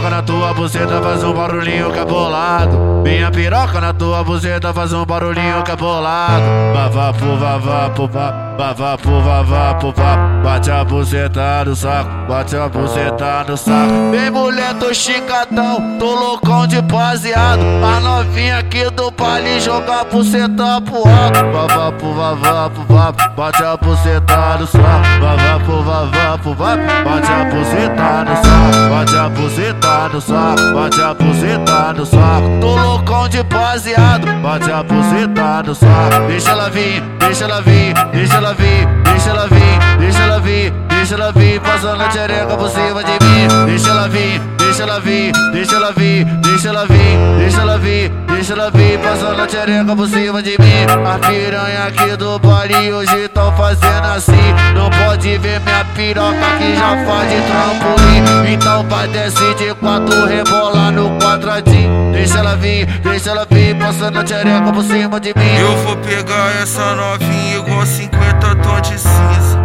na tua buceta faz um barulhinho cabolado. Minha piroca na tua buceta faz um barulhinho cabolado. Vavapu, vavapu, vavapu, vavapu, bate a buceta no saco, bate a buceta no saco. Vem mulher, tô chicatão, tô loucão de baseado. A novinha aqui do baile joga a buceta pro alto. Vavapu, vavapu, vavapu, bate a buceta no saco. Vavapu, vavapu, vavapu, bate a buceta buceta saco, bate a saco. Tô loucão de baseado, bate a saco. Deixa ela vir, deixa ela vir, deixa ela vir, deixa ela vir, deixa ela vir, deixa ela vir, passando a xereca por cima de mim. Deixa ela vir, deixa ela vir, deixa ela vir, deixa ela vir, deixa ela vir, deixa ela vir, passando a xereca por cima de mim. A piranha aqui do baile hoje tão fazendo assim. Não pode ver minha piroca que já faz de trampolim. Então vai descer de quatro, rebolar no quadradinho. Deixa ela vir, deixa ela vir, passando a xereca por cima de mim. Eu vou pegar essa novinha igual 50 tons de cinza.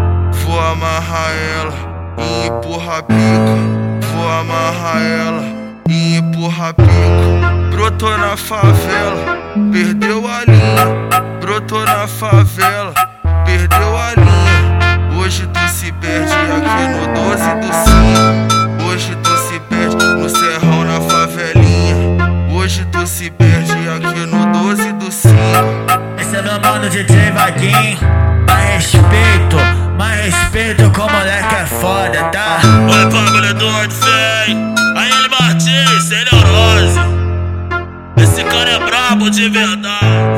Vou amarrar ela e empurrar a pica. Vou amarrar ela e empurrar a pica. Brotou na favela, perdeu a linha. Brotou na favela, perdeu a linha. Hoje tu se perde aqui no 12 do 5. Hoje tu se perde no serrão na favelinha. Hoje tu se perde aqui no 12 do 5. Esse é meu mano DJ Vaguinho. Mais respeito, mais respeito com o moleque é foda, tá? Oi, bagulho doido. Yeah.